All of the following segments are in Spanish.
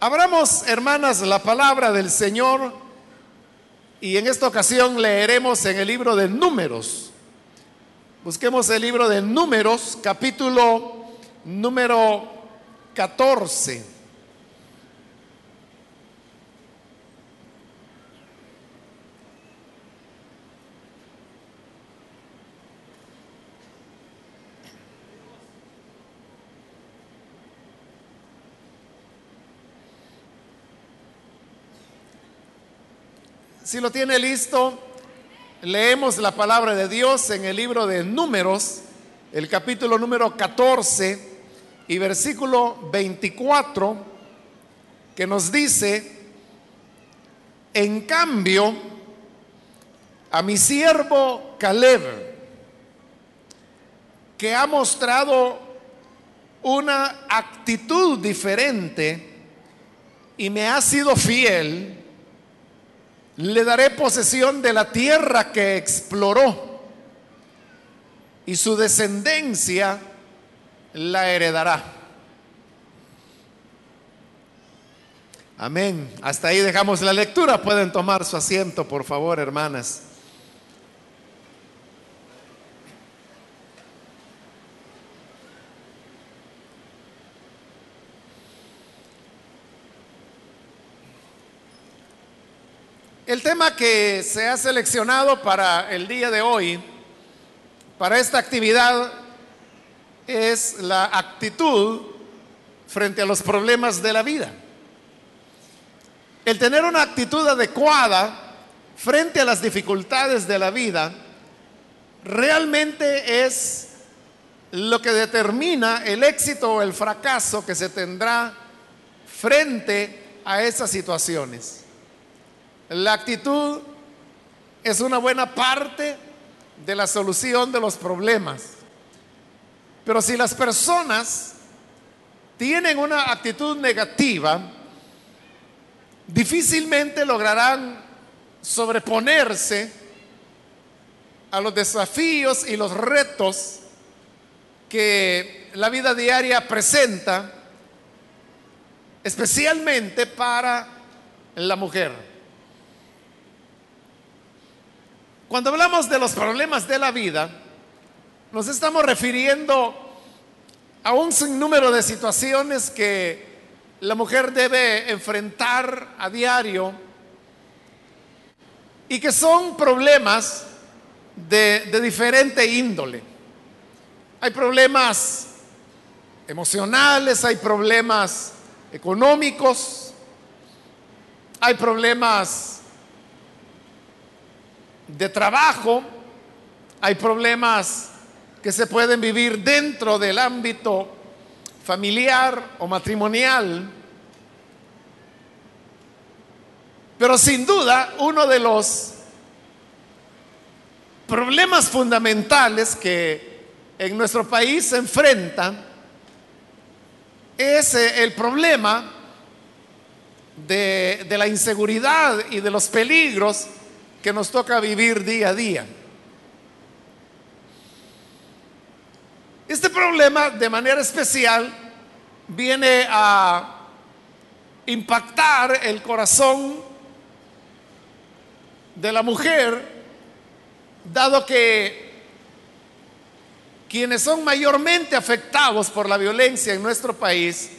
Abramos, hermanas, la palabra del Señor y en esta ocasión leeremos en el libro de números. Busquemos el libro de números, capítulo número 14. Si lo tiene listo, leemos la palabra de Dios en el libro de números, el capítulo número 14 y versículo 24, que nos dice, en cambio, a mi siervo Caleb, que ha mostrado una actitud diferente y me ha sido fiel, le daré posesión de la tierra que exploró y su descendencia la heredará. Amén. Hasta ahí dejamos la lectura. Pueden tomar su asiento, por favor, hermanas. El tema que se ha seleccionado para el día de hoy, para esta actividad, es la actitud frente a los problemas de la vida. El tener una actitud adecuada frente a las dificultades de la vida realmente es lo que determina el éxito o el fracaso que se tendrá frente a esas situaciones. La actitud es una buena parte de la solución de los problemas. Pero si las personas tienen una actitud negativa, difícilmente lograrán sobreponerse a los desafíos y los retos que la vida diaria presenta, especialmente para la mujer. Cuando hablamos de los problemas de la vida, nos estamos refiriendo a un sinnúmero de situaciones que la mujer debe enfrentar a diario y que son problemas de, diferente índole. Hay problemas emocionales, hay problemas económicos, hay problemas de trabajo, hay problemas que se pueden vivir dentro del ámbito familiar o matrimonial. Pero sin duda, uno de los problemas fundamentales que en nuestro país se enfrenta es eh, el problema de, de la inseguridad y de los peligros que nos toca vivir día a día. Este problema de manera especial viene a impactar el corazón de la mujer, dado que quienes son mayormente afectados por la violencia en nuestro país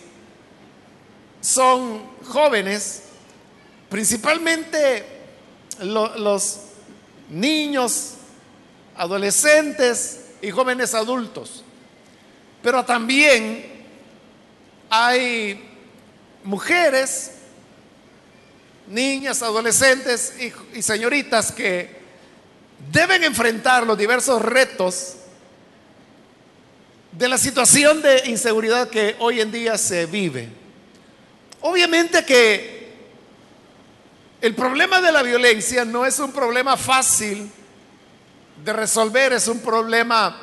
son jóvenes, principalmente los niños, adolescentes y jóvenes adultos. Pero también hay mujeres, niñas, adolescentes y, y, señoritas que deben enfrentar los diversos retos de la situación de inseguridad que hoy en día se vive. Obviamente que el problema de la violencia no es un problema fácil de resolver, es un problema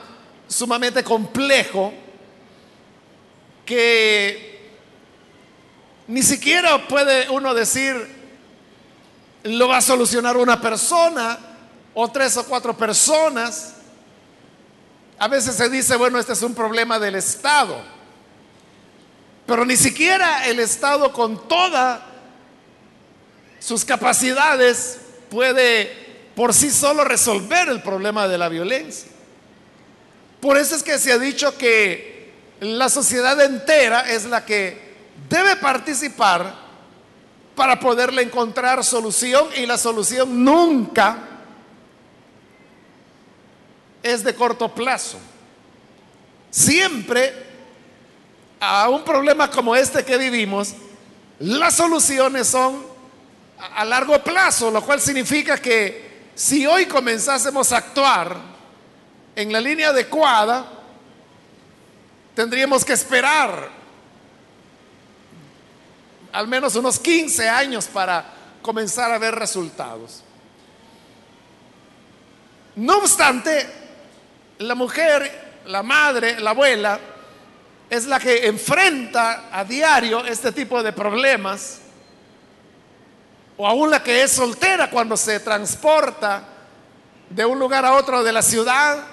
sumamente complejo que ni siquiera puede uno decir lo va a solucionar una persona o tres o cuatro personas. A veces se dice, bueno, este es un problema del Estado. Pero ni siquiera el Estado con todas sus capacidades puede por sí solo resolver el problema de la violencia. Por eso es que se ha dicho que la sociedad entera es la que debe participar para poderle encontrar solución y la solución nunca es de corto plazo. Siempre a un problema como este que vivimos, las soluciones son a largo plazo, lo cual significa que si hoy comenzásemos a actuar en la línea adecuada, tendríamos que esperar al menos unos 15 años para comenzar a ver resultados. No obstante, la mujer, la madre, la abuela, es la que enfrenta a diario este tipo de problemas, o aún la que es soltera cuando se transporta de un lugar a otro de la ciudad,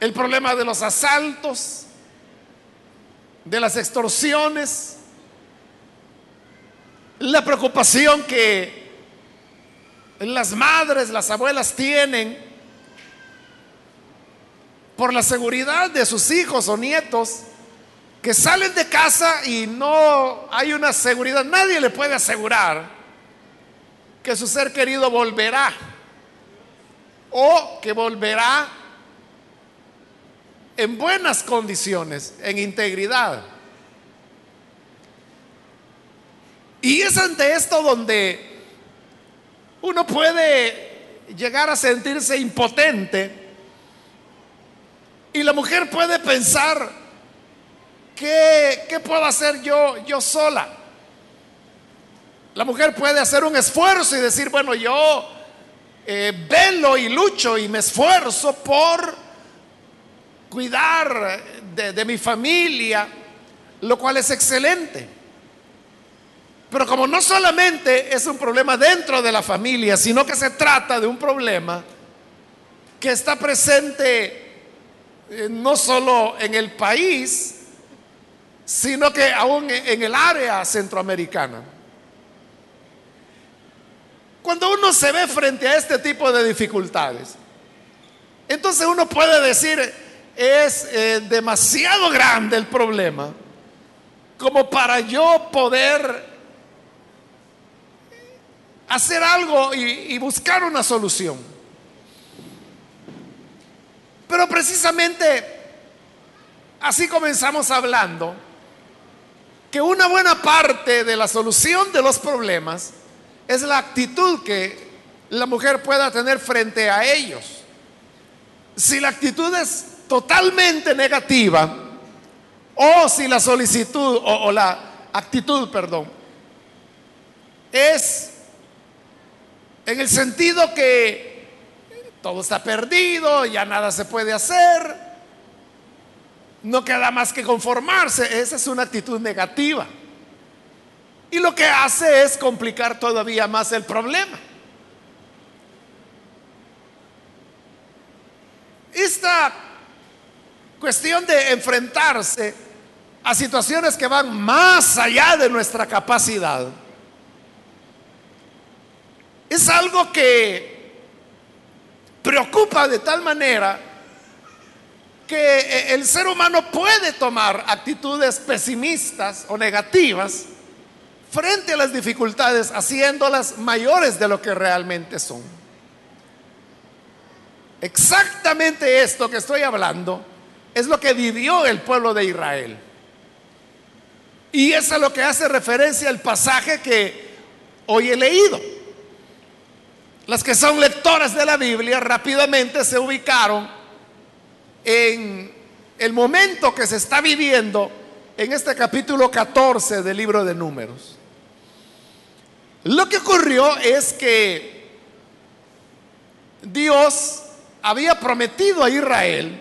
el problema de los asaltos, de las extorsiones, la preocupación que las madres, las abuelas tienen por la seguridad de sus hijos o nietos que salen de casa y no hay una seguridad. Nadie le puede asegurar que su ser querido volverá o que volverá en buenas condiciones, en integridad. Y es ante esto donde uno puede llegar a sentirse impotente y la mujer puede pensar, ¿qué, puedo hacer yo, yo sola? La mujer puede hacer un esfuerzo y decir, bueno, yo eh, velo y lucho y me esfuerzo por cuidar de, de mi familia, lo cual es excelente. Pero como no solamente es un problema dentro de la familia, sino que se trata de un problema que está presente eh, no solo en el país, sino que aún en el área centroamericana. Cuando uno se ve frente a este tipo de dificultades, entonces uno puede decir, es eh, demasiado grande el problema como para yo poder hacer algo y buscar una solución. Pero precisamente así comenzamos hablando que una buena parte de la solución de los problemas es la actitud que la mujer pueda tener frente a ellos. Si la actitud es totalmente negativa, o si la solicitud o, la actitud, perdón, es en el sentido que todo está perdido, ya nada se puede hacer, no queda más que conformarse. Esa es una actitud negativa. Y lo que hace es complicar todavía más el problema. Esta cuestión de enfrentarse a situaciones que van más allá de nuestra capacidad es algo que preocupa de tal manera que eh, el ser humano puede tomar actitudes pesimistas o negativas frente a las dificultades, haciéndolas mayores de lo que realmente son. Exactamente esto que estoy hablando es lo que vivió el pueblo de Israel. Y es a lo que hace referencia el pasaje que hoy he leído. Las que son lectoras de la Biblia rápidamente se ubicaron en el momento que se está viviendo en este capítulo 14 del libro de números. Lo que ocurrió es que Dios había prometido a Israel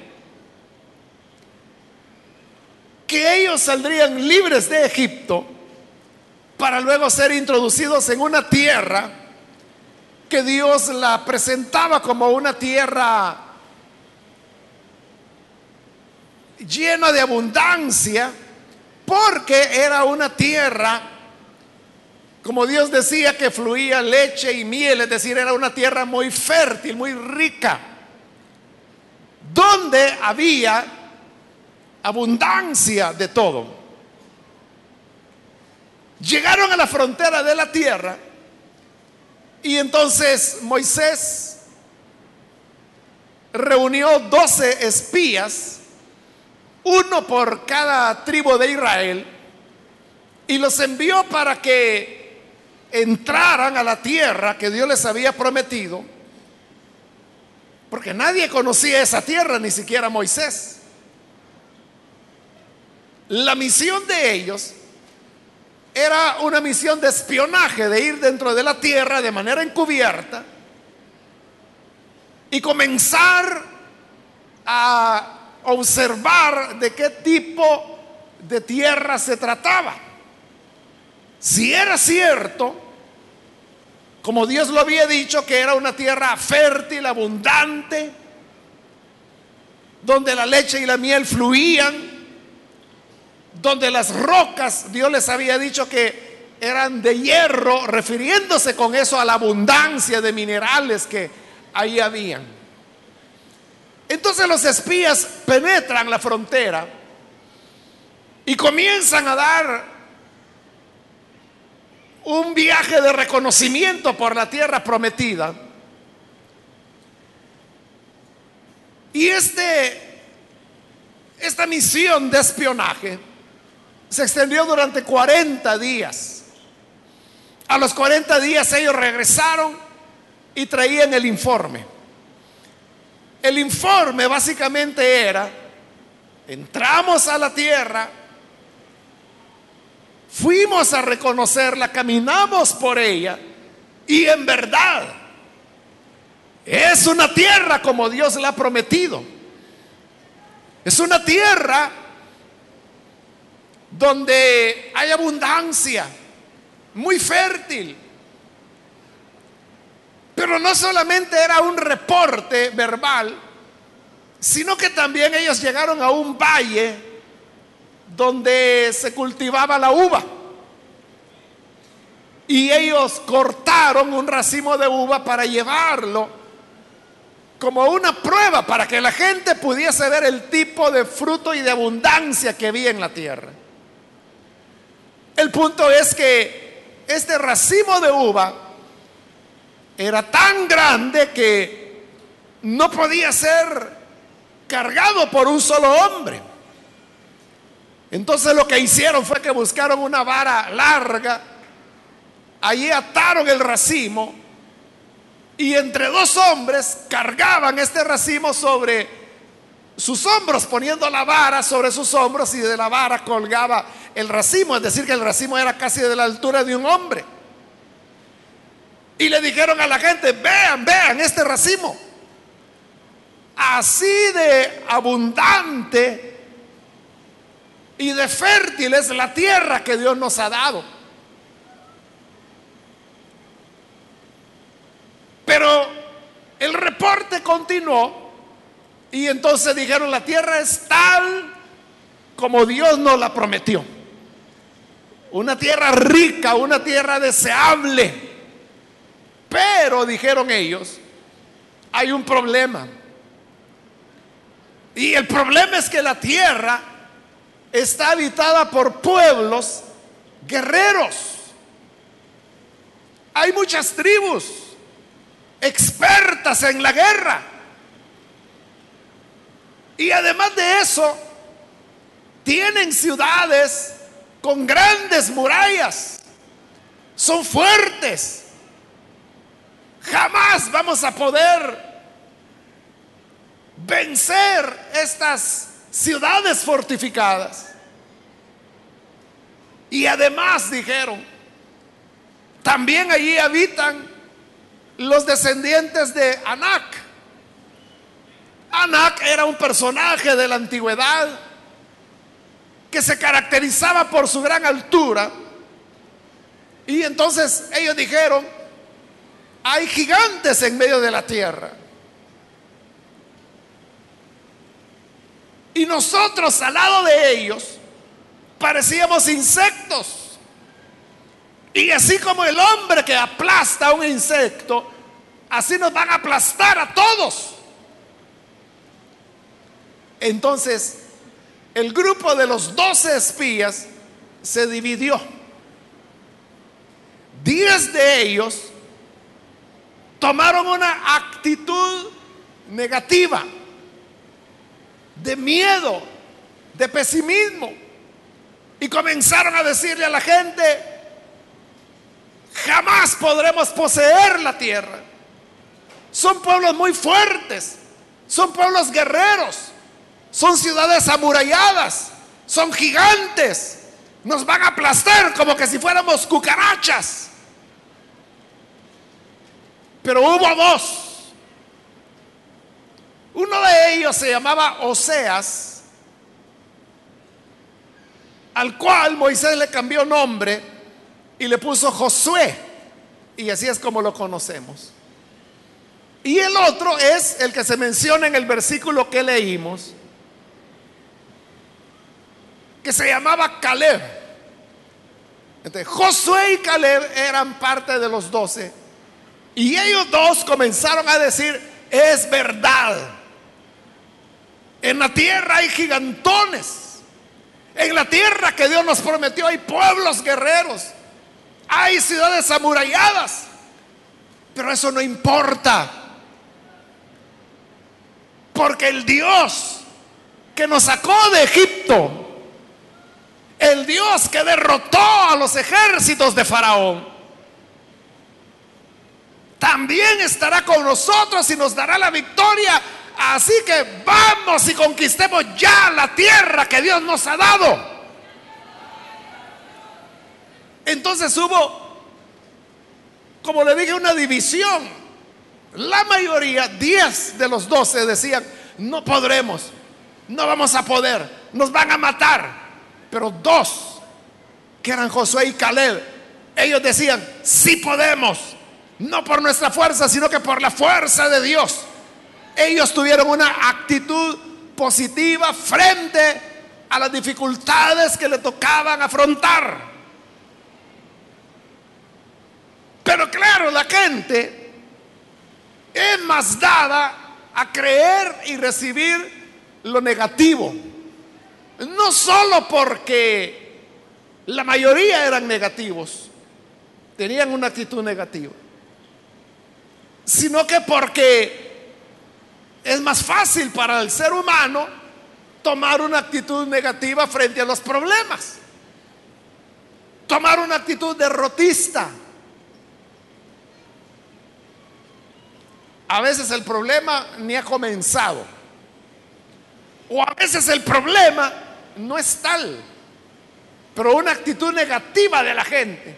que ellos saldrían libres de Egipto para luego ser introducidos en una tierra que Dios la presentaba como una tierra llena de abundancia porque era una tierra, como Dios decía, que fluía leche y miel, es decir, era una tierra muy fértil, muy rica, donde había abundancia de todo. Llegaron a la frontera de la tierra y entonces Moisés reunió doce espías, uno por cada tribu de Israel, y los envió para que entraran a la tierra que Dios les había prometido, porque nadie conocía esa tierra, ni siquiera Moisés. La misión de ellos era una misión de espionaje, de ir dentro de la tierra de manera encubierta y comenzar a observar de qué tipo de tierra se trataba. Si era cierto, como Dios lo había dicho, que era una tierra fértil, abundante, donde la leche y la miel fluían, donde las rocas, Dios les había dicho que eran de hierro, refiriéndose con eso a la abundancia de minerales que ahí habían. Entonces los espías penetran la frontera y comienzan a dar un viaje de reconocimiento por la tierra prometida. Y este, esta misión de espionaje se extendió durante 40 días. A los 40 días ellos regresaron y traían el informe. El informe básicamente era, entramos a la tierra, fuimos a reconocerla, caminamos por ella y en verdad es una tierra como Dios la ha prometido. Es una tierra donde hay abundancia, muy fértil. Pero no solamente era un reporte verbal, sino que también ellos llegaron a un valle donde se cultivaba la uva. Y ellos cortaron un racimo de uva para llevarlo como una prueba para que la gente pudiese ver el tipo de fruto y de abundancia que había en la tierra. El punto es que este racimo de uva era tan grande que no podía ser cargado por un solo hombre. Entonces lo que hicieron fue que buscaron una vara larga, allí ataron el racimo y entre dos hombres cargaban este racimo sobre sus hombros, poniendo la vara sobre sus hombros y de la vara colgaba el racimo, es decir, que el racimo era casi de la altura de un hombre. Y le dijeron a la gente, vean, vean este racimo. Así de abundante y de fértil es la tierra que Dios nos ha dado. Pero el reporte continuó y entonces dijeron, la tierra es tal como Dios nos la prometió. Una tierra rica, una tierra deseable. Pero, dijeron ellos, hay un problema. Y el problema es que la tierra está habitada por pueblos guerreros. Hay muchas tribus expertas en la guerra. Y además de eso, tienen ciudades con grandes murallas, son fuertes. Jamás vamos a poder vencer estas ciudades fortificadas. Y además dijeron, también allí habitan los descendientes de Anac. Anac era un personaje de la antigüedad que se caracterizaba por su gran altura. Y entonces ellos dijeron, hay gigantes en medio de la tierra. Y nosotros al lado de ellos parecíamos insectos. Y así como el hombre que aplasta a un insecto, así nos van a aplastar a todos. Entonces, el grupo de los doce espías se dividió. Diez de ellos tomaron una actitud negativa, de miedo, de pesimismo, y comenzaron a decirle a la gente, jamás podremos poseer la tierra. Son pueblos muy fuertes, son pueblos guerreros, son ciudades amuralladas, son gigantes, nos van a aplastar como que si fuéramos cucarachas. Pero hubo dos. Uno de ellos se llamaba Oseas, al cual Moisés le cambió nombre y le puso Josué. Y así es como lo conocemos. Y el otro es el que se menciona en el versículo que leímos, que se llamaba Caleb. Josué y Caleb eran parte de los doce. Y ellos dos comenzaron a decir, es verdad. En la tierra hay gigantones. En la tierra que Dios nos prometió hay pueblos guerreros. Hay ciudades amuralladas. Pero eso no importa. Porque el Dios que nos sacó de Egipto, el Dios que derrotó a los ejércitos de Faraón, también estará con nosotros y nos dará la victoria. Así que vamos y conquistemos ya la tierra que Dios nos ha dado. Entonces hubo, como le dije, una división la mayoría, 10 de los 12 decían, no podremos, no vamos a poder, nos van a matar. Pero dos, que eran Josué y Caleb, ellos decían, sí podemos, no por nuestra fuerza, sino que por la fuerza de Dios. Ellos tuvieron una actitud positiva frente a las dificultades que le tocaban afrontar. Pero claro, la gente es más dada a creer y recibir lo negativo. No solo porque la mayoría eran negativos, tenían una actitud negativa, sino que porque es más fácil para el ser humano tomar una actitud negativa frente a los problemas, tomar una actitud derrotista A veces el problema ni ha comenzado. O a veces el problema no es tal, pero una actitud negativa de la gente.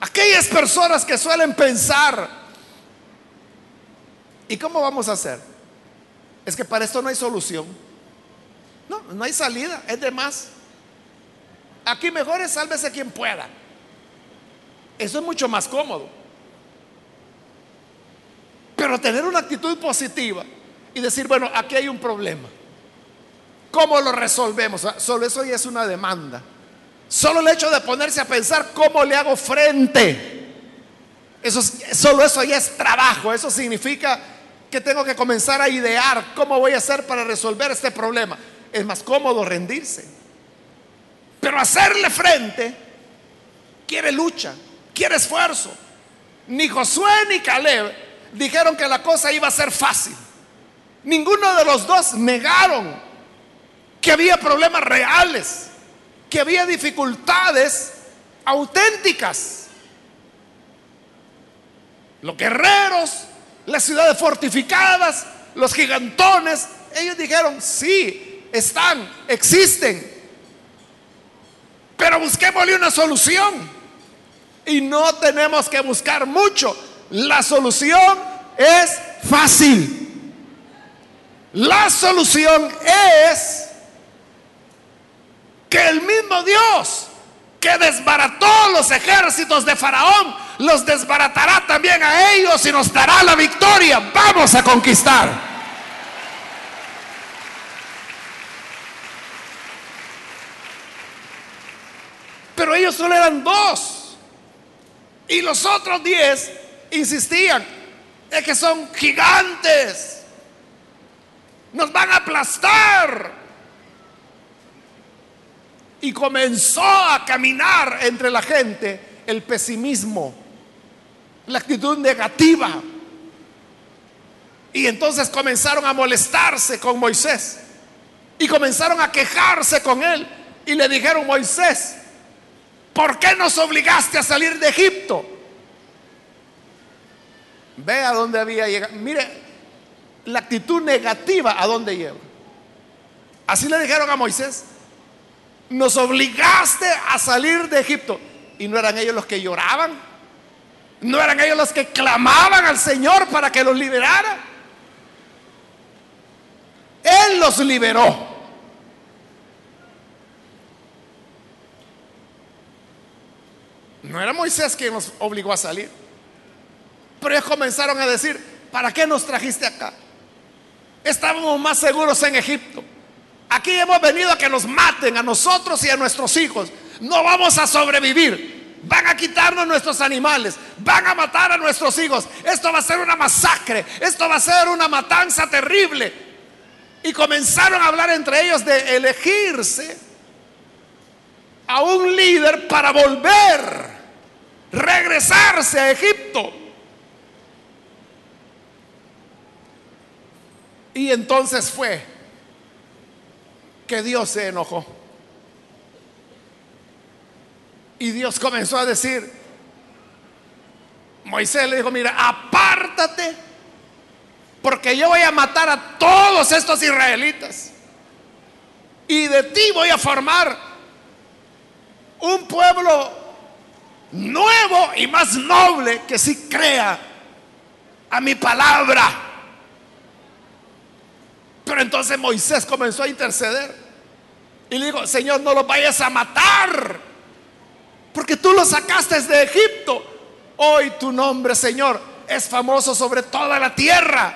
Aquellas personas que suelen pensar, ¿y cómo vamos a hacer? Es que para esto no hay solución. No, no hay salida, es de más. Aquí mejor es sálvese quien pueda. Eso es mucho más cómodo. Pero tener una actitud positiva y decir, bueno, aquí hay un problema. ¿Cómo lo resolvemos? Solo eso ya es una demanda. Solo el hecho de ponerse a pensar cómo le hago frente. Eso, solo eso ya es trabajo. Eso significa que tengo que comenzar a idear cómo voy a hacer para resolver este problema. Es más cómodo rendirse. Pero hacerle frente quiere lucha, quiere esfuerzo. Ni Josué ni Caleb dijeron que la cosa iba a ser fácil. Ninguno de los dos negaron que había problemas reales, que había dificultades auténticas. Los guerreros, las ciudades fortificadas, los gigantones, ellos dijeron, sí, están, existen, pero busquémosle una solución. Y no tenemos que buscar mucho, la solución es fácil. La solución es que el mismo Dios que desbarató los ejércitos de Faraón, los desbaratará también a ellos y nos dará la victoria. Vamos a conquistar. Pero ellos solo eran dos. Y los otros diez insistían, es que son gigantes. Nos van a aplastar. Y comenzó a caminar entre la gente el pesimismo, la actitud negativa. Y entonces comenzaron a molestarse con Moisés. Y comenzaron a quejarse con él. Y le dijeron, Moisés, ¿por qué nos obligaste a salir de Egipto? Ve a dónde había llegado. Mire, la actitud negativa a dónde lleva. Así le dijeron a Moisés, nos obligaste a salir de Egipto. Y no eran ellos los que lloraban. No eran ellos los que clamaban al Señor para que los liberara. Él los liberó. No era Moisés quien nos obligó a salir. Pero ellos comenzaron a decir, ¿para qué nos trajiste acá? Estábamos más seguros en Egipto. Aquí hemos venido a que nos maten a nosotros y a nuestros hijos. No vamos a sobrevivir. Van a quitarnos nuestros animales. Van a matar a nuestros hijos. Esto va a ser una masacre. Esto va a ser una matanza terrible. Y comenzaron a hablar entre ellos de elegirse a un líder para volver, regresarse a Egipto. Y entonces fue que Dios se enojó. Y Dios comenzó a decir, Moisés le dijo, mira, apártate, porque yo voy a matar a todos estos israelitas. Y de ti voy a formar un pueblo nuevo y más noble que si crea a mi palabra. Pero entonces Moisés comenzó a interceder. Y le dijo, Señor, no los vayas a matar. Porque tú los sacaste de Egipto. Hoy tu nombre, Señor, es famoso sobre toda la tierra.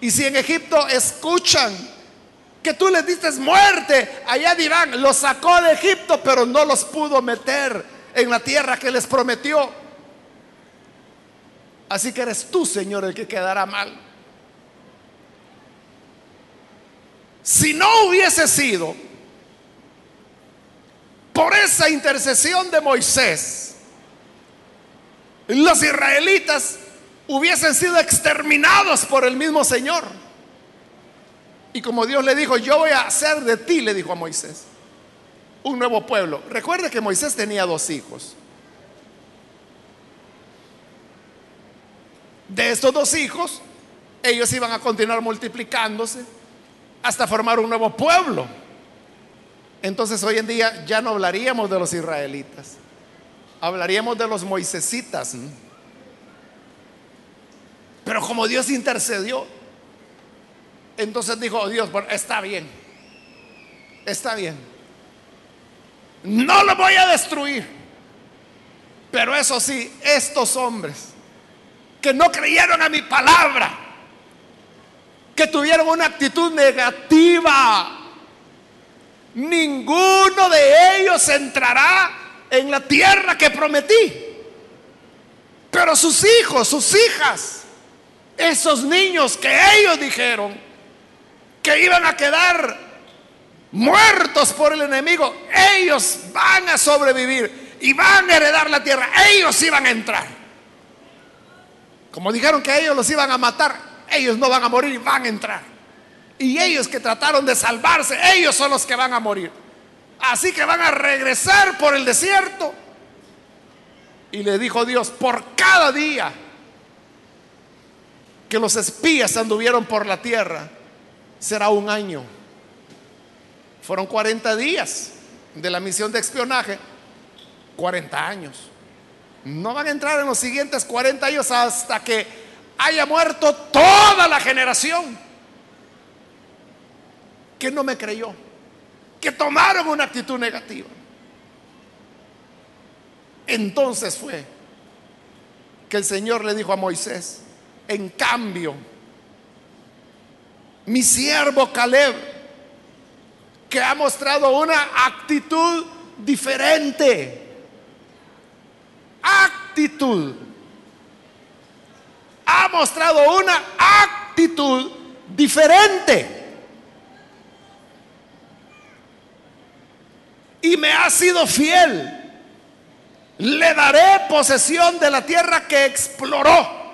Y si en Egipto escuchan que tú les diste muerte, allá dirán, los sacó de Egipto, pero no los pudo meter en la tierra que les prometió. Así que eres tú, Señor, el que quedará mal. Si no hubiese sido por esa intercesión de Moisés, los israelitas hubiesen sido exterminados por el mismo Señor. Y como Dios le dijo, yo voy a hacer de ti, le dijo a Moisés, un nuevo pueblo. Recuerde que Moisés tenía dos hijos. De estos dos hijos, ellos iban a continuar multiplicándose hasta formar un nuevo pueblo. Entonces hoy en día ya no hablaríamos de los israelitas, hablaríamos de los moisesitas. Pero como Dios intercedió, entonces dijo oh, Dios, bueno, está bien, está bien. No lo voy a destruir. Pero eso sí, estos hombres que no creyeron a mi palabra, que tuvieron una actitud negativa. Ninguno de ellos entrará en la tierra que prometí. Pero sus hijos, sus hijas, esos niños que ellos dijeron que iban a quedar muertos por el enemigo, ellos van a sobrevivir y van a heredar la tierra. Ellos iban a entrar. Como dijeron que ellos los iban a matar, ellos no van a morir, van a entrar. Y ellos que trataron de salvarse, ellos son los que van a morir. Así que van a regresar por el desierto. Y le dijo Dios, por cada día que los espías anduvieron por la tierra, será un año. Fueron 40 días de la misión de espionaje, 40 años. No van a entrar en los siguientes 40 años hasta que haya muerto toda la generación que no me creyó, que tomaron una actitud negativa. Entonces fue que el Señor le dijo a Moisés, en cambio, mi siervo Caleb, que ha mostrado una actitud diferente. Actitud. Ha mostrado una actitud diferente. Y me ha sido fiel. Le daré posesión de la tierra que exploró.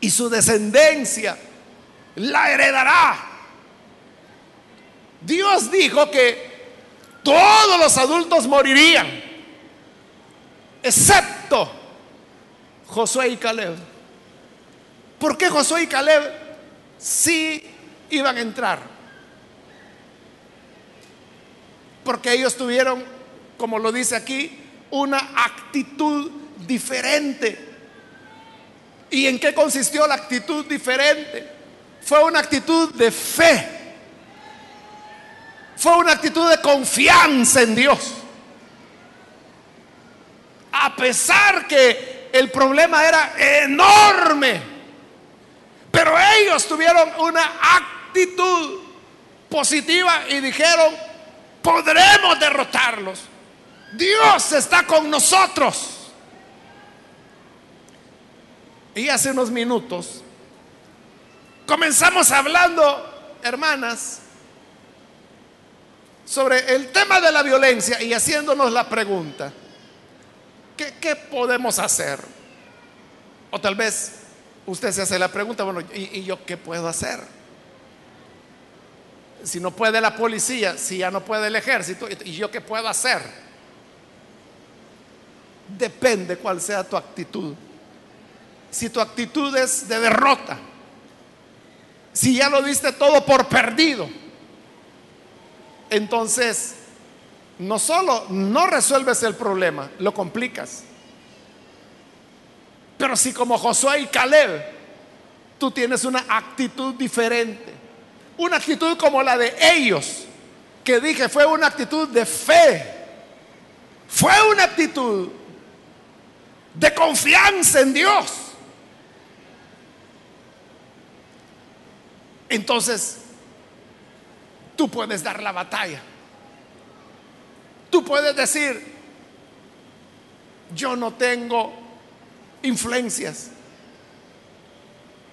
Y su descendencia la heredará. Dios dijo que todos los adultos morirían, excepto Josué y Caleb. ¿Por qué Josué y Caleb sí iban a entrar? Porque ellos tuvieron, como lo dice aquí, una actitud diferente. ¿Y en qué consistió la actitud diferente? Fue una actitud de fe. Fue una actitud de confianza en Dios. A pesar que el problema era enorme, pero ellos tuvieron una actitud positiva y dijeron, podremos derrotarlos. Dios está con nosotros. Y hace unos minutos comenzamos hablando, hermanas, sobre el tema de la violencia y haciéndonos la pregunta, ¿qué, podemos hacer? O tal vez usted se hace la pregunta, bueno, ¿y, ¿y, yo qué puedo hacer? Si no puede la policía, si ya no puede el ejército, ¿y yo qué puedo hacer? Depende cuál sea tu actitud si tu actitud es de derrota, si ya lo diste todo por perdido, entonces no solo no resuelves el problema, lo complicas. Pero si como Josué y Caleb, tú tienes una actitud diferente, una actitud como la de ellos, que dije fue una actitud de fe, fue una actitud de confianza en Dios. entonces tú puedes dar la batalla. Tú puedes decir, yo no tengo influencias.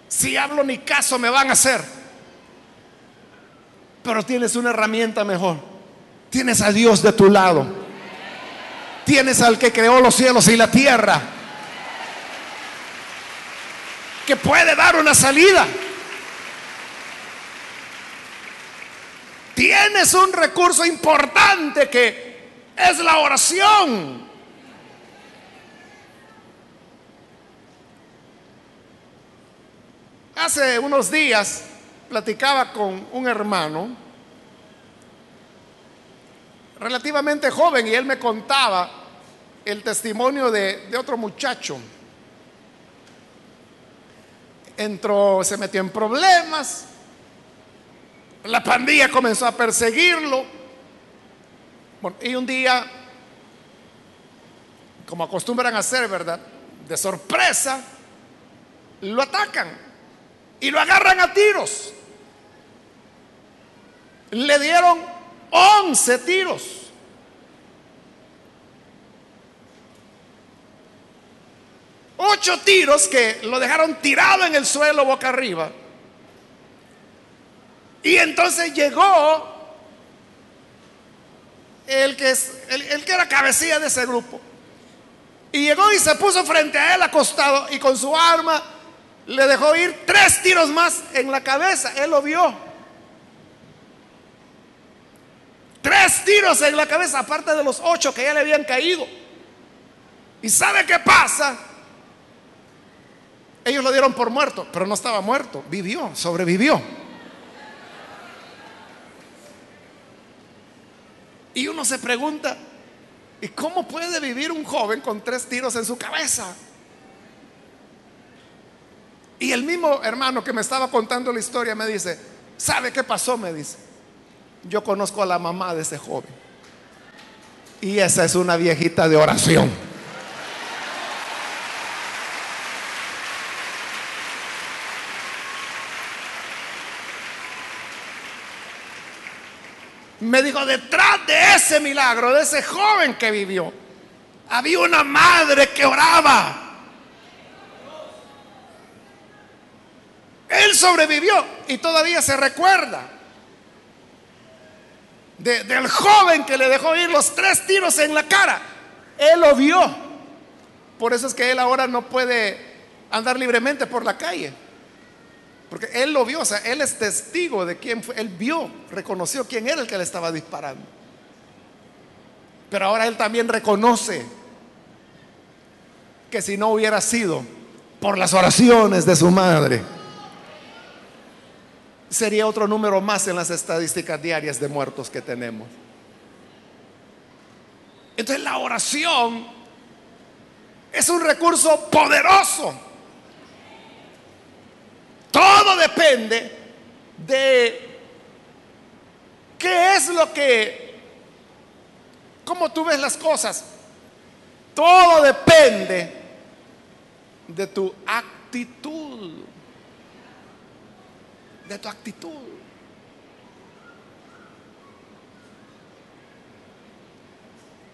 Si hablo ni caso me van a hacer. Pero tienes una herramienta mejor. Tienes a Dios de tu lado. Tienes al que creó los cielos y la tierra. Que puede dar una salida. tienes un recurso importante que es la oración. Hace unos días platicaba con un hermano relativamente joven y él me contaba el testimonio de, otro muchacho. Entró, se metió en problemas, la pandilla comenzó a perseguirlo. Y un día, como acostumbran a hacer, ¿verdad? De sorpresa, lo atacan y lo agarran a tiros. Le dieron 11 tiros. Ocho tiros que lo dejaron tirado en el suelo boca arriba. Y entonces llegó el que, era cabecilla de ese grupo. Y llegó y se puso frente a él acostado y con su arma le dejó ir tres tiros más en la cabeza. Él lo vio. Tres tiros en la cabeza, aparte de los ocho que ya le habían caído. ¿Y sabe qué pasa? Ellos lo dieron por muerto, pero no estaba muerto, vivió, sobrevivió. Y uno se pregunta, ¿y cómo puede vivir un joven con tres tiros en su cabeza? Y el mismo hermano que me estaba contando la historia me dice, ¿sabe qué pasó? Me dice, yo conozco a la mamá de ese joven. Y esa es una viejita de oración. Me dijo, detrás de ese milagro, de ese joven que vivió, había una madre que oraba. Él sobrevivió y todavía se recuerda del joven que le dejó ir los tres tiros en la cara. Él lo vio. Por eso es que él ahora no puede andar libremente por la calle. Porque él lo vio, o sea, él es testigo de quién fue. Él vio, reconoció quién era el que le estaba disparando. Pero ahora él también reconoce que si no hubiera sido por las oraciones de su madre, sería otro número más en las estadísticas diarias de muertos que tenemos. Entonces la oración es un recurso poderoso. Todo depende de qué es lo que, cómo tú ves las cosas. Todo depende de tu actitud de tu actitud.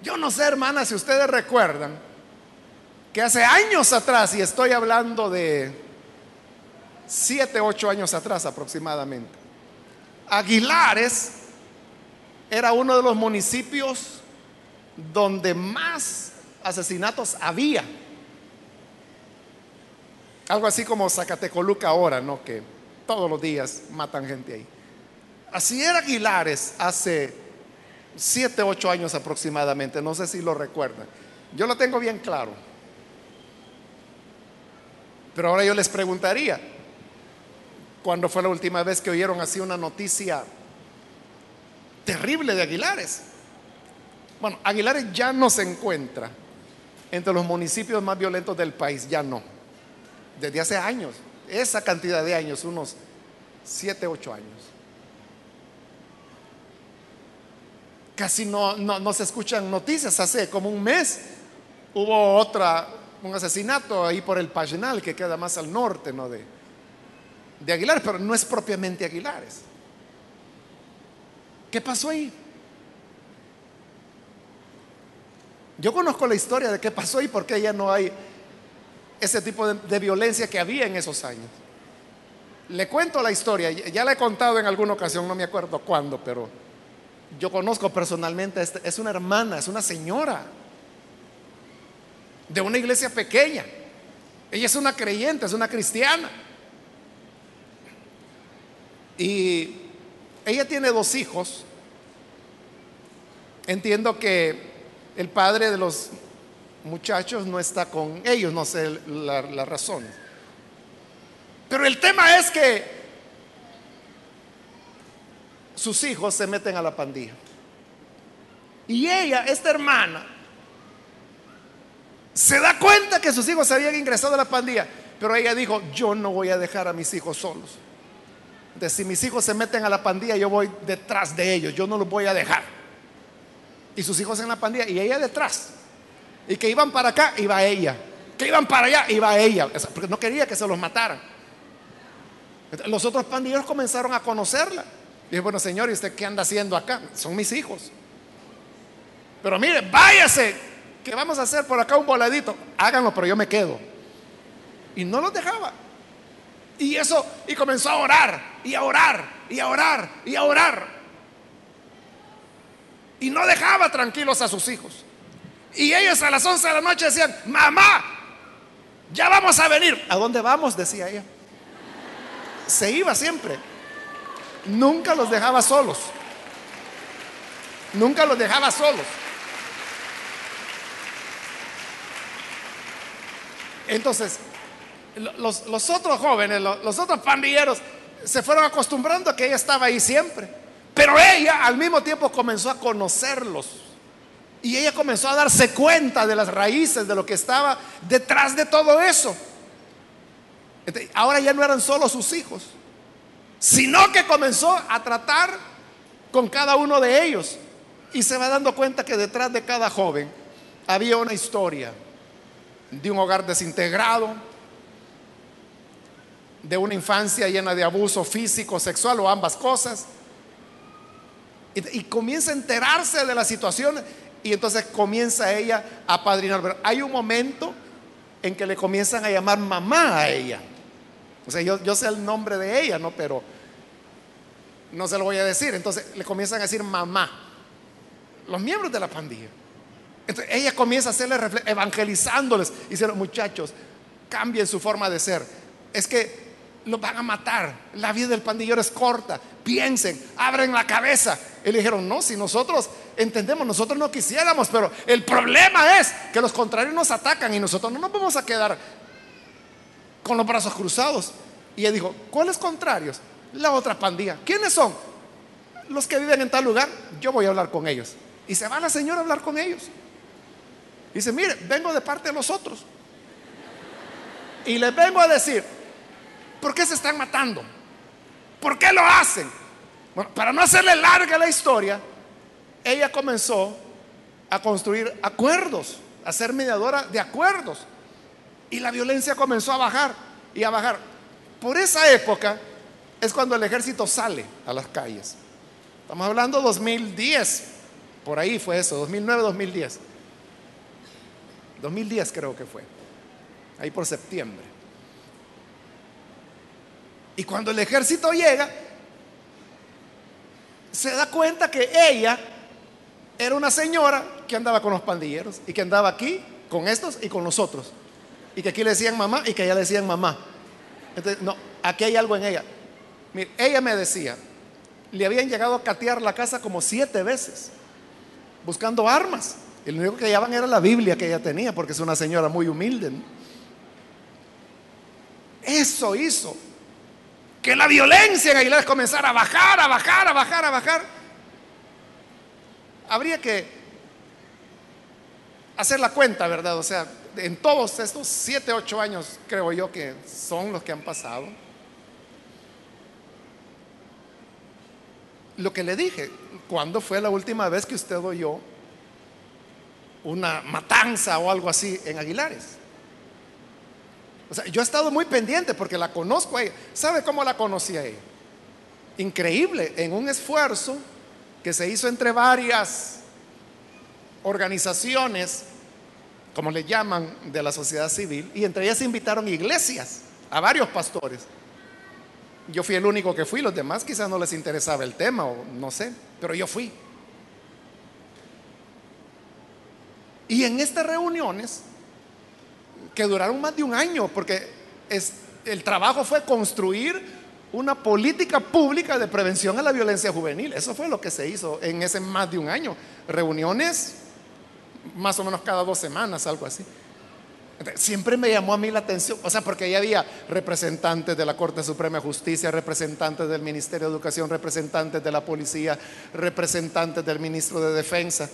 Yo no sé, hermanas, si ustedes recuerdan que hace años atrás, y estoy hablando de siete, ocho años atrás aproximadamente, Aguilares era uno de los municipios donde más asesinatos había. Algo así como Zacatecoluca ahora, ¿no? Que todos los días matan gente ahí. Así era Aguilares hace siete, ocho años aproximadamente. No sé si lo recuerdan. Yo lo tengo bien claro. Pero ahora yo les preguntaría, ¿cuándo fue la última vez que oyeron así una noticia terrible de Aguilares? Bueno, Aguilares ya no se encuentra entre los municipios más violentos del país, ya no. Desde hace años esa cantidad de años, unos 7, 8 años. Casi no, se escuchan noticias. Hace como un mes hubo otra, un asesinato ahí por el Pagenal, que queda más al norte ¿no? de, de Aguilar, pero no es propiamente Aguilares. ¿Qué pasó ahí? Yo conozco la historia de qué pasó ahí, porque ya no hay ese tipo de, violencia que había en esos años. Le cuento la historia, ya la he contado en alguna ocasión, no me acuerdo cuándo, pero yo conozco personalmente, este, es una hermana, es una señora de una iglesia pequeña. Ella es una creyente, es una cristiana. Y ella tiene dos hijos. Entiendo que el padre de los muchachos no está con ellos, no sé la, razón. Pero el tema es que sus hijos se meten a la pandilla. Y ella, esta hermana, se da cuenta que sus hijos se habían ingresado a la pandilla, pero ella dijo, yo no voy a dejar a mis hijos solos. Si mis hijos se meten a la pandilla, yo voy detrás de ellos, yo no los voy a dejar. Y sus hijos en la pandilla y ella detrás. Y que iban para acá, iba ella. Que iban para allá, iba ella. Porque no quería que se los mataran. Los otros pandilleros comenzaron a conocerla. Y dije, bueno, señor, ¿y usted qué anda haciendo acá? Son mis hijos. Pero mire, váyase, que vamos a hacer por acá un voladito. Háganlo, pero yo me quedo. Y no los dejaba. Y eso, y comenzó a orar, y a orar, y a orar, y a orar. Y no dejaba tranquilos a sus hijos. Y ellos a las 11 de la noche decían, mamá, ya vamos a venir. ¿A dónde vamos? Decía ella. Se iba siempre. Nunca los dejaba solos. Nunca los dejaba solos. Entonces, los, otros jóvenes, los, los, otros pandilleros, se fueron acostumbrando a que ella estaba ahí siempre. Pero ella al mismo tiempo comenzó a conocerlos. Y ella comenzó a darse cuenta de las raíces, de lo que estaba detrás de todo eso. Ahora ya no eran solo sus hijos, sino que comenzó a tratar con cada uno de ellos. Y se va dando cuenta que detrás de cada joven había una historia de un hogar desintegrado, de una infancia llena de abuso físico, sexual o ambas cosas, Y, comienza a enterarse de la situación y entonces comienza ella a padrinar. Pero hay un momento en que le comienzan a llamar mamá a ella. O sea, yo, yo sé el nombre de ella, ¿no? Pero no se lo voy a decir. Entonces le comienzan a decir mamá. Los miembros de la pandilla. Entonces ella comienza a hacerle evangelizándoles diciendo, muchachos, cambien su forma de ser. Es que los van a matar. La vida del pandillero es corta. Piensen, abren la cabeza. Y le dijeron, no, si nosotros entendemos, nosotros no quisiéramos, pero el problema es que los contrarios nos atacan y nosotros no nos vamos a quedar con los brazos cruzados. Y ella dijo, ¿cuáles contrarios? La otra pandilla. ¿Quiénes son? Los que viven en tal lugar. Yo voy a hablar con ellos. Y se va la señora a hablar con ellos. Dice, mire, vengo de parte de los otros. Y les vengo a decir, ¿por qué se están matando? ¿Por qué lo hacen? Bueno, para no hacerle larga la historia, ella comenzó a construir acuerdos, a ser mediadora de acuerdos. Y la violencia comenzó a bajar y a bajar. Por esa época es cuando el ejército sale a las calles. Estamos hablando 2010, por ahí fue eso, 2009-2010. 2010 creo que fue, ahí por septiembre. Y cuando el ejército llega, se da cuenta que ella era una señora que andaba con los pandilleros y que andaba aquí con estos y con los otros. Y que aquí le decían mamá y que allá le decían mamá. Entonces, no, aquí hay algo en ella. Mire, ella me decía, le habían llegado a catear la casa como siete veces, buscando armas. Y lo único que llevaban era la Biblia que ella tenía, porque es una señora muy humilde. Eso hizo que la violencia en Aguilares comenzara a bajar, a bajar, a bajar, a bajar. Habría que hacer la cuenta, ¿verdad? O sea, en todos estos siete, ocho años, creo yo que son los que han pasado. Lo que le dije, ¿cuándo fue la última vez que usted oyó una matanza o algo así en Aguilares? O sea, yo he estado muy pendiente porque la conozco a ella. ¿Sabe cómo la conocí a ella? Increíble, en un esfuerzo que se hizo entre varias organizaciones, como le llaman, de la sociedad civil, y entre ellas se invitaron iglesias, a varios pastores. Yo fui el único que fui, los demás quizás no les interesaba el tema o no sé, pero yo fui. Y en estas reuniones que duraron más de un año, porque es, el trabajo fue construir una política pública de prevención a la violencia juvenil. Eso fue lo que se hizo en ese más de un año. Reuniones más o menos cada dos semanas, algo así. Siempre me llamó a mí la atención, o sea, porque ahí había representantes de la Corte Suprema de Justicia, representantes del Ministerio de Educación, representantes de la Policía, representantes del Ministro de Defensa.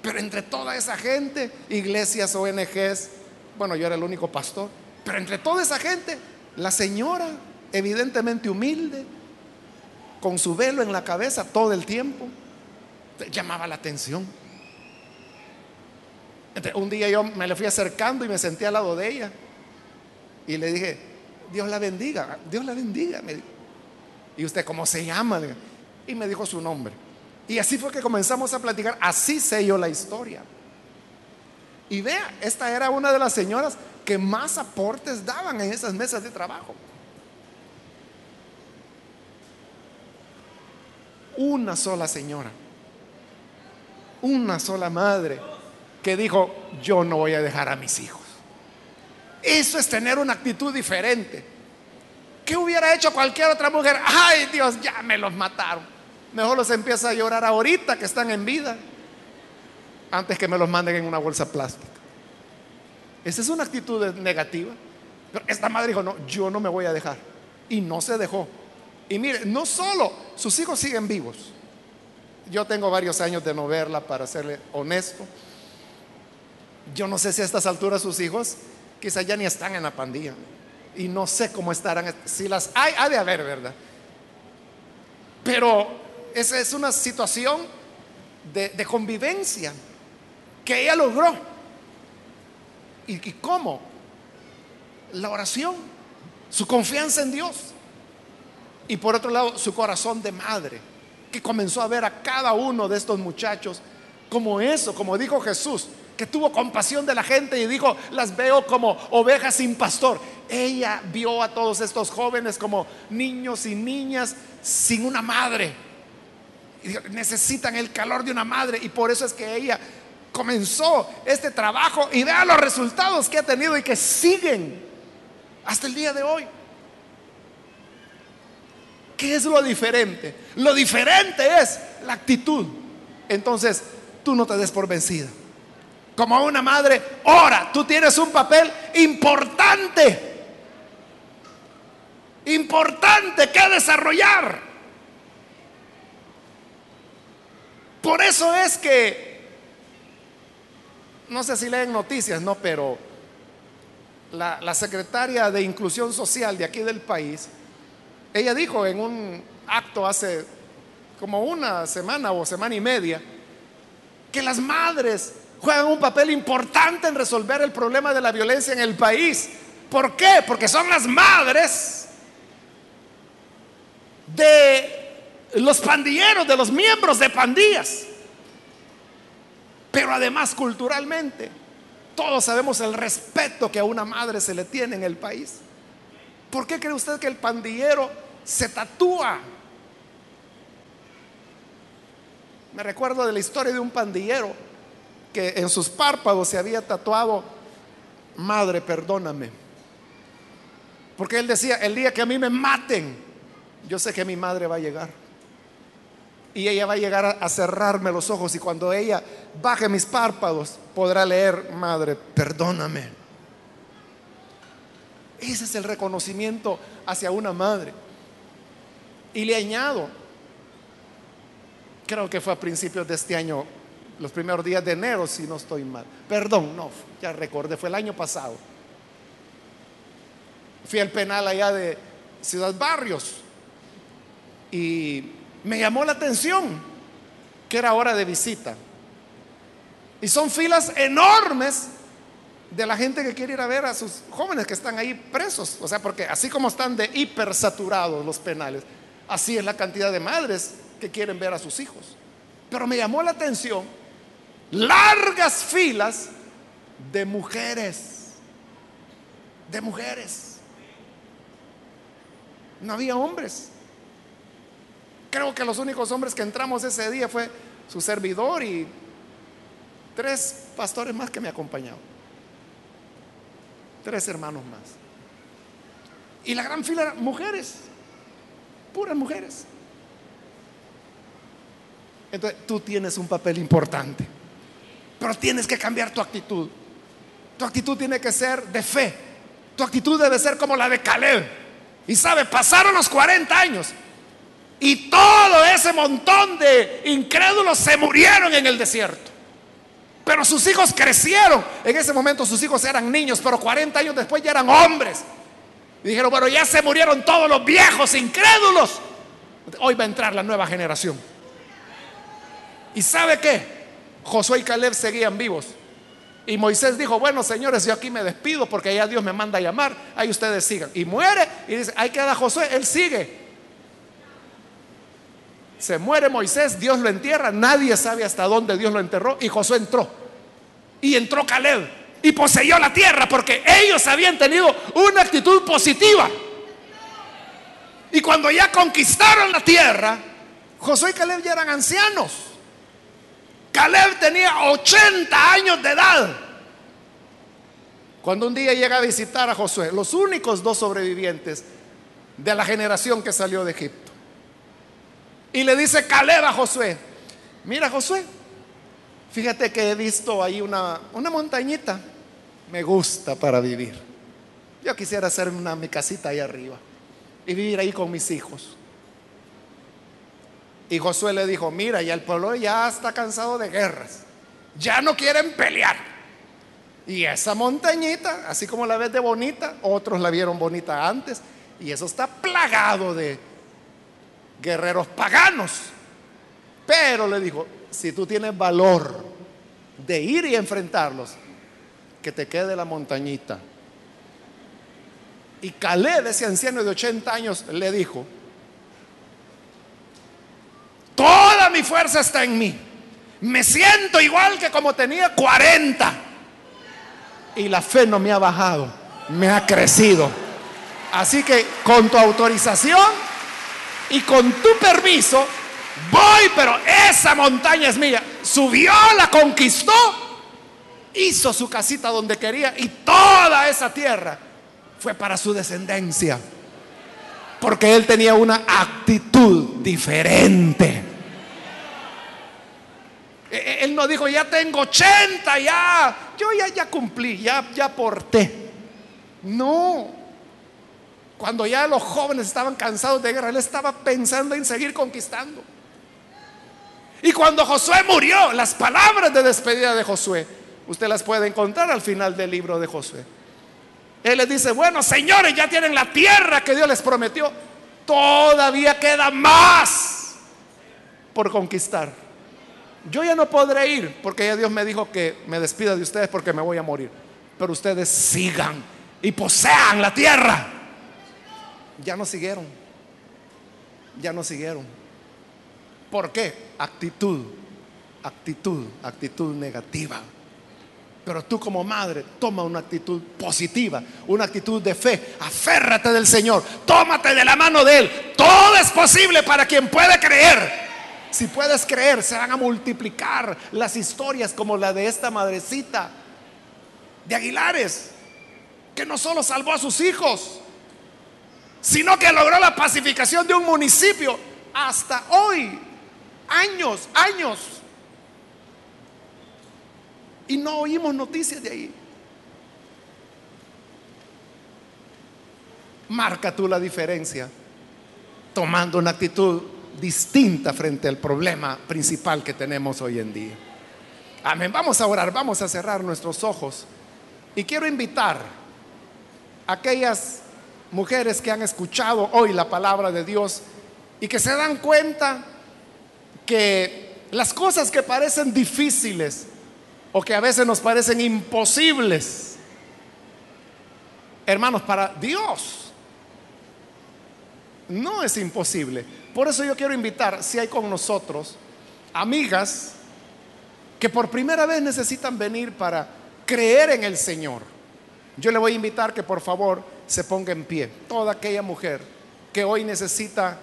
Pero entre toda esa gente, iglesias, ONGs, bueno, yo era el único pastor, pero entre toda esa gente, la señora, evidentemente humilde, con su velo en la cabeza todo el tiempo, llamaba la atención. un día yo me le fui acercando y me senté al lado de ella y le dije, Dios la bendiga, Dios la bendiga. Y usted, ¿cómo se llama? Y me dijo su nombre. Y así fue que comenzamos a platicar, así sé yo la historia. Y vea, esta era una de las señoras que más aportes daban en esas mesas de trabajo. Una sola señora, una sola madre que dijo, yo no voy a dejar a mis hijos. Eso es tener una actitud diferente. ¿Qué hubiera hecho cualquier otra mujer? Ay Dios, ya me los mataron. Mejor los empieza a llorar ahorita que están en vida antes que me los manden en una bolsa plástica. Esa es una actitud negativa. Pero esta madre dijo, no, yo no me voy a dejar. Y no se dejó. Y mire, no solo sus hijos siguen vivos. Yo tengo varios años de no verla, para serle honesto. Yo no sé si a estas alturas sus hijos quizás ya ni están en la pandilla. Y no sé cómo estarán. Si las hay, ha de haber, ¿verdad? Pero esa es una situación de convivencia que ella logró. ¿Y, cómo? La oración, su confianza en Dios. Y por otro lado, su corazón de madre. que comenzó a ver a cada uno de estos muchachos como eso, como dijo Jesús, que tuvo compasión de la gente y dijo, las veo como ovejas sin pastor. Ella vio a todos estos jóvenes como niños y niñas sin una madre. Y necesitan el calor de una madre y por eso es que ella comenzó este trabajo y vea los resultados que ha tenido y que siguen hasta el día de hoy. ¿Qué es lo diferente? Lo diferente es la actitud. Entonces, tú no te des por vencida. Como una madre, ora, tú tienes un papel importante, importante que desarrollar. Por eso es que, no sé si leen noticias, no, pero la, secretaria de Inclusión Social de aquí del país, ella dijo en un acto hace como una semana o semana y media que las madres juegan un papel importante en resolver el problema de la violencia en el país. ¿Por qué? Porque son las madres de los pandilleros, de los miembros de pandillas. Pero además culturalmente, todos sabemos el respeto que a una madre se le tiene en el país. ¿Por qué cree usted que el pandillero se tatúa? Me recuerdo de la historia de un pandillero que en sus párpados se había tatuado, Madre, perdóname. Porque él decía, el día que a mí me maten, yo sé que mi madre va a llegar. Y ella va a llegar a cerrarme los ojos y cuando ella baje mis párpados podrá leer, Madre, perdóname. Ese es el reconocimiento hacia una madre. Y le añado, creo que fue a principios de este año, los primeros días de enero, si no estoy mal. Perdón, no, ya recordé, fue el año pasado. Fui al penal allá de Ciudad Barrios y me llamó la atención que era hora de visita. Y son filas enormes de la gente que quiere ir a ver a sus jóvenes que están ahí presos. O sea, porque así como están de hipersaturados los penales, así es la cantidad de madres que quieren ver a sus hijos. Pero me llamó la atención largas filas de mujeres, de mujeres. No había hombres. Creo que los únicos hombres que entramos ese día fue su servidor y tres pastores más que me acompañaron tres hermanos más. Y la gran fila eran mujeres, puras mujeres. Entonces, tú tienes un papel importante, pero tienes que cambiar tu actitud. Tu actitud tiene que ser de fe. Tu actitud debe ser como la de Caleb. Y sabe, pasaron los 40 años y todo ese montón de incrédulos se murieron en el desierto. Pero sus hijos crecieron. En ese momento sus hijos eran niños, pero 40 años después ya eran hombres. Y dijeron, bueno, ya se murieron todos los viejos incrédulos. Hoy va a entrar la nueva generación. ¿Y sabe qué? Josué y Caleb seguían vivos. Y Moisés dijo, bueno, señores, yo aquí me despido porque ya Dios me manda a llamar, ahí ustedes sigan. Y muere y dice, ahí queda Josué, él sigue. Se muere Moisés, Dios lo entierra, nadie sabe hasta dónde Dios lo enterró y Josué entró. Y entró Caleb y poseyó la tierra porque ellos habían tenido una actitud positiva. Y cuando ya conquistaron la tierra, Josué y Caleb ya eran ancianos. Caleb tenía 80 años de edad. Cuando un día llega a visitar a Josué, los únicos dos sobrevivientes de la generación que salió de Egipto. Y le dice Caleb a Josué, mira Josué, fíjate que he visto ahí una, una montañita, me gusta para vivir. Yo quisiera hacer una mi casita ahí arriba y vivir ahí con mis hijos. Y Josué le dijo, mira, ya el pueblo ya está cansado de guerras, ya no quieren pelear. Y esa montañita, así como la ves de bonita, otros la vieron bonita antes, y eso está plagado de, guerreros paganos. Pero le dijo, si tú tienes valor de ir y enfrentarlos, que te quede la montañita. Y Caleb, ese anciano de 80 años, le dijo, toda mi fuerza está en mí. Me siento igual que como tenía 40. Y la fe no me ha bajado, me ha crecido. Así que con tu autorización y con tu permiso, voy, pero esa montaña es mía. Subió, la conquistó, hizo su casita donde quería y toda esa tierra fue para su descendencia. Porque él tenía una actitud diferente. E, e, él no dijo, ya tengo 80, ya, yo ya, ya cumplí, ya, ya aporté. No. Cuando ya los jóvenes estaban cansados de guerra, él estaba pensando en seguir conquistando. Y cuando Josué murió, las palabras de despedida de Josué, usted las puede encontrar al final del libro de Josué. Él les dice, bueno, señores, ya tienen la tierra que Dios les prometió. Todavía queda más por conquistar. Yo ya no podré ir porque ya Dios me dijo que me despida de ustedes porque me voy a morir. Pero ustedes sigan y posean la tierra. Ya no siguieron. Ya no siguieron. ¿Por qué? Actitud, actitud, actitud negativa. Pero tú como madre, toma una actitud positiva, una actitud de fe. Aférrate del Señor, tómate de la mano de Él. Todo es posible para quien puede creer. Si puedes creer, se van a multiplicar las historias como la de esta madrecita de Aguilares, que no solo salvó a sus hijos, sino que logró la pacificación de un municipio hasta hoy. Años, años y no oímos noticias de ahí. Marca tú la diferencia tomando una actitud distinta frente al problema principal que tenemos hoy en día. Amén. Vamos a orar, vamos a cerrar nuestros ojos. Y quiero invitar a aquellas mujeres que han escuchado hoy la palabra de Dios y que se dan cuenta que las cosas que parecen difíciles, o que a veces nos parecen imposibles. Hermanos, para Dios no es imposible. Por eso yo quiero invitar, si hay con nosotros, amigas que por primera vez necesitan venir para creer en el Señor. Yo le voy a invitar que por favor se ponga en pie. Toda aquella mujer que hoy necesita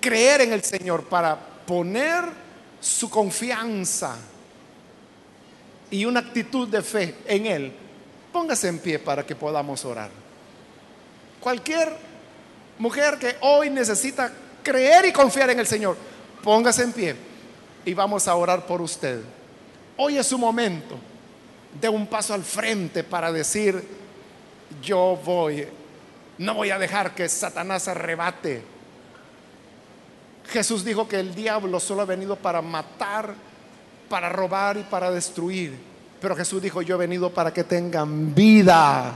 creer en el Señor para poner su confianza y una actitud de fe en Él, póngase en pie para que podamos orar. Cualquier mujer que hoy necesita creer y confiar en el Señor, póngase en pie y vamos a orar por usted. Hoy es su momento de un paso al frente para decir, yo voy, no voy a dejar que Satanás arrebate. Jesús dijo que el diablo solo ha venido para matar, para robar y para destruir. Pero Jesús dijo, yo he venido para que tengan vida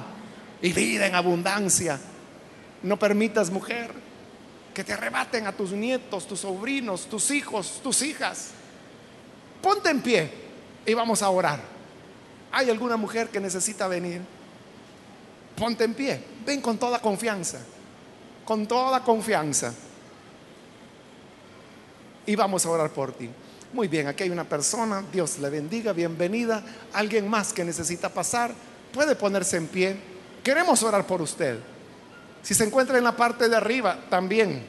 y vida en abundancia. No permitas, mujer, que te arrebaten a tus nietos, tus sobrinos, tus hijos, tus hijas. Ponte en pie y vamos a orar. ¿Hay alguna mujer que necesita venir? Ponte en pie. Ven con toda confianza. Con toda confianza. Y vamos a orar por ti. Muy bien, aquí hay una persona, Dios le bendiga, bienvenida. Alguien más que necesita pasar, puede ponerse en pie. Queremos orar por usted. Si se encuentra en la parte de arriba, también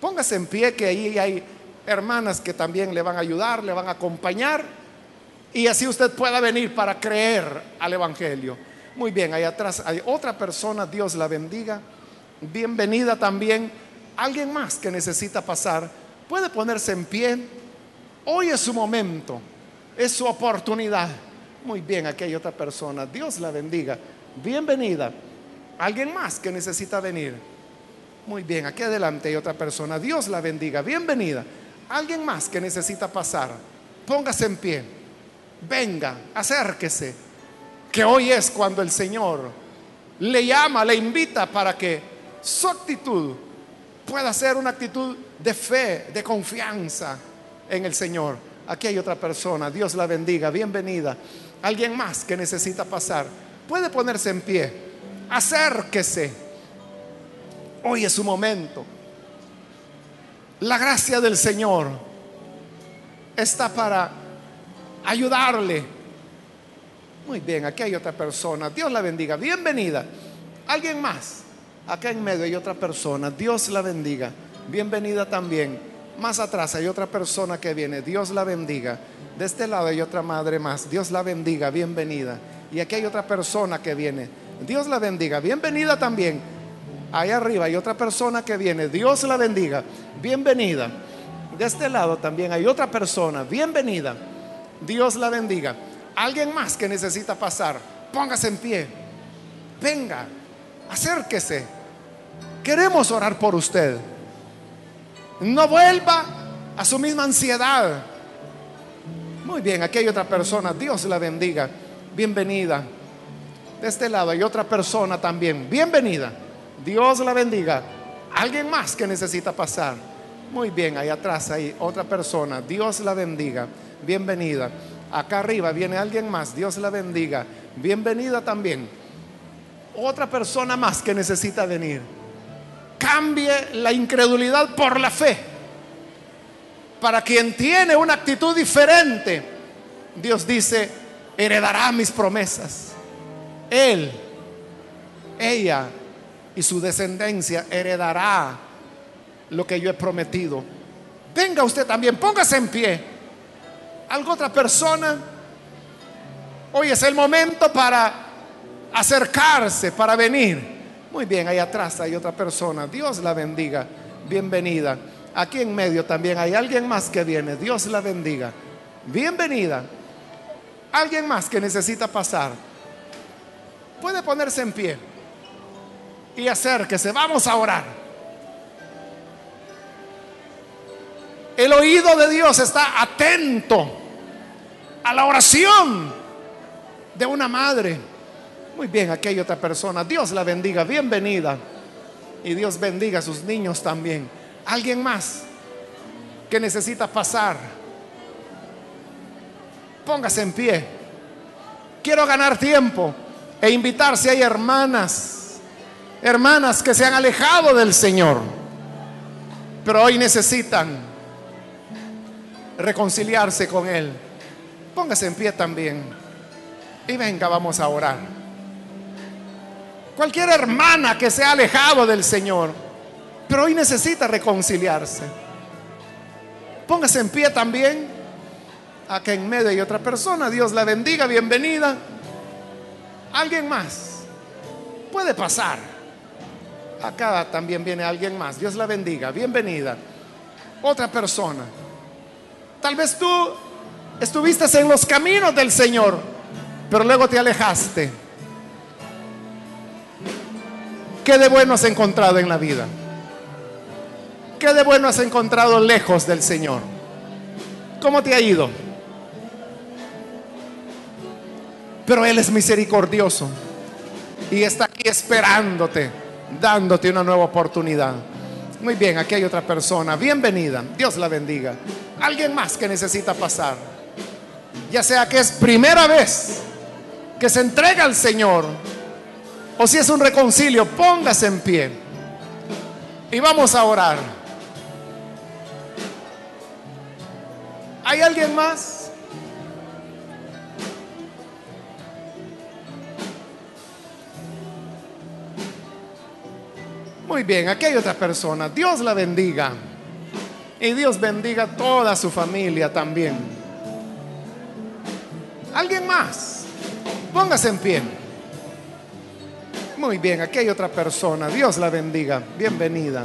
póngase en pie, que ahí hay hermanas que también le van a ayudar, le van a acompañar. Y así usted pueda venir para creer al Evangelio. Muy bien, ahí atrás hay otra persona, Dios la bendiga. Bienvenida también. Alguien más que necesita pasar, puede ponerse en pie. Hoy es su momento, es su oportunidad. Muy bien, aquí hay otra persona. Dios la bendiga. Bienvenida. ¿Alguien más que necesita venir? Muy bien, aquí adelante hay otra persona. Dios la bendiga. Bienvenida. ¿Alguien más que necesita pasar? Póngase en pie. Venga, acérquese. Que hoy es cuando el Señor le llama, le invita para que su actitud pueda ser una actitud de fe, de confianza en el Señor. Aquí hay otra persona, Dios la bendiga, bienvenida. Alguien más que necesita pasar, puede ponerse en pie, acérquese. Hoy es su momento. La gracia del Señor está para ayudarle. Muy bien, aquí hay otra persona. Dios la bendiga. Bienvenida. ¿Alguien más? Acá en medio hay otra persona. Dios la bendiga. Bienvenida también. Más atrás hay otra persona que viene. Dios la bendiga. De este lado hay otra madre más. Dios la bendiga. Bienvenida. Y aquí hay otra persona que viene. Dios la bendiga. Bienvenida también. Ahí arriba hay otra persona que viene. Dios la bendiga. Bienvenida. De este lado también hay otra persona. Bienvenida. Dios la bendiga. Alguien más que necesita pasar. Póngase en pie. Venga. Acérquese. Queremos orar por usted. No vuelva a su misma ansiedad. Muy bien, aquí hay otra persona. Dios la bendiga. Bienvenida. De este lado hay otra persona también. Bienvenida. Dios la bendiga. Alguien más que necesita pasar. Muy bien, ahí atrás hay otra persona. Dios la bendiga. Bienvenida. Acá arriba viene alguien más. Dios la bendiga. Bienvenida también. Otra persona más que necesita venir. Cambie la incredulidad por la fe. Para quien tiene una actitud diferente, Dios dice, heredará mis promesas. Él, ella y su descendencia heredará lo que yo he prometido. Venga usted también, póngase en pie. ¿Algo otra persona? Hoy es el momento para acercarse, para venir. Muy bien, ahí atrás hay otra persona. Dios la bendiga. Bienvenida. Aquí en medio también hay alguien más que viene. Dios la bendiga. Bienvenida. Alguien más que necesita pasar. Puede ponerse en pie y acérquese. Vamos a orar. El oído de Dios está atento a la oración de una madre muy bien, aquí hay otra persona. Dios la bendiga, bienvenida. Y Dios bendiga a sus niños también. Alguien más que necesita pasar. Póngase en pie. Quiero ganar tiempo e invitar si hay hermanas, hermanas que se han alejado del Señor, pero hoy necesitan reconciliarse con Él. Póngase en pie también. Y venga, vamos a orar. Cualquier hermana que se ha alejado del Señor, pero hoy necesita reconciliarse. Póngase en pie también. Acá en medio hay otra persona. Dios la bendiga, bienvenida. Alguien más. Puede pasar. Acá también viene alguien más. Dios la bendiga, bienvenida. Otra persona. Tal vez tú estuviste en los caminos del Señor, pero luego te alejaste. ¿Qué de bueno has encontrado en la vida? ¿Qué de bueno has encontrado lejos del Señor? ¿Cómo te ha ido? Pero Él es misericordioso y está aquí esperándote, dándote una nueva oportunidad. Muy bien, aquí hay otra persona. Bienvenida. Dios la bendiga. Alguien más que necesita pasar. Ya sea que es primera vez que se entrega al Señor o si es un reconcilio, póngase en pie. Y vamos a orar. ¿Hay alguien más? Muy bien, aquí hay otra persona. Dios la bendiga. Y Dios bendiga a toda su familia también. ¿Alguien más? Póngase en pie. Muy bien, aquí hay otra persona. Dios la bendiga. Bienvenida.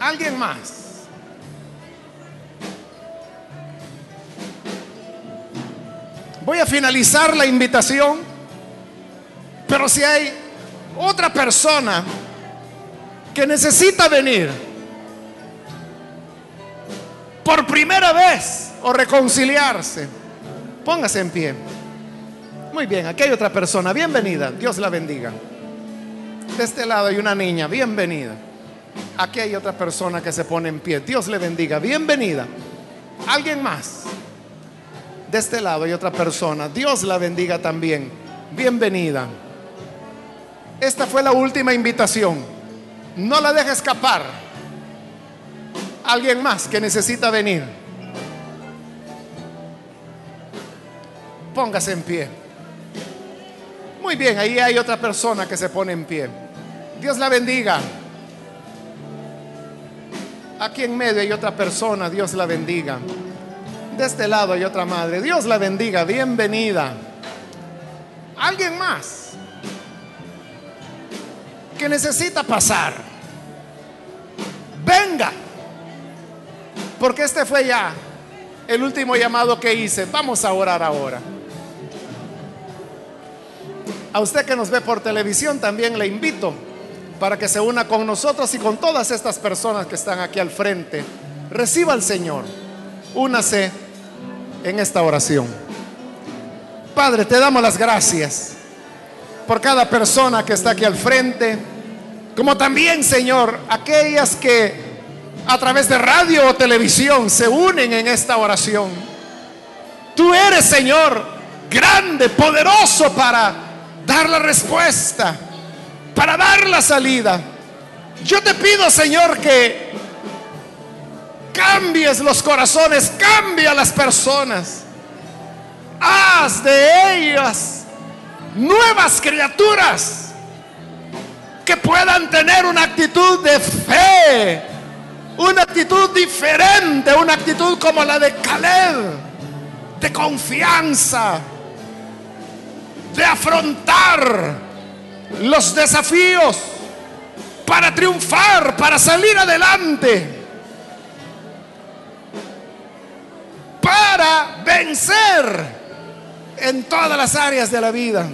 ¿Alguien más? Voy a finalizar la invitación, pero si hay otra persona que necesita venir por primera vez o reconciliarse, póngase en pie. Muy bien, aquí hay otra persona. Bienvenida. Dios la bendiga. De este lado hay una niña. Bienvenida. Aquí hay otra persona que se pone en pie. Dios le bendiga. Bienvenida. ¿Alguien más? De este lado hay otra persona. Dios la bendiga también. Bienvenida. Esta fue la última invitación. No la deje escapar. alguien más que necesita venir. Póngase en pie. Muy bien, ahí hay otra persona que se pone en pie. Dios la bendiga. Aquí en medio hay otra persona, Dios la bendiga. De este lado hay otra madre, Dios la bendiga, bienvenida. Alguien más que necesita pasar. Venga. Porque este fue ya el último llamado que hice. Vamos a orar ahora. A usted que nos ve por televisión también le invito para que se una con nosotros y con todas estas personas que están aquí al frente. Reciba al Señor. Únase en esta oración. Padre, te damos las gracias por cada persona que está aquí al frente, como también, Señor, aquellas que a través de radio o televisión se unen en esta oración. Tú eres, Señor, grande, poderoso para dar la respuesta, para dar la salida. Yo te pido, Señor, que cambies los corazones, cambia las personas. Haz de ellas nuevas criaturas que puedan tener una actitud de fe, una actitud diferente, una actitud como la de Caleb, de confianza, de afrontar los desafíos para triunfar, para salir adelante, para vencer en todas las áreas de la vida.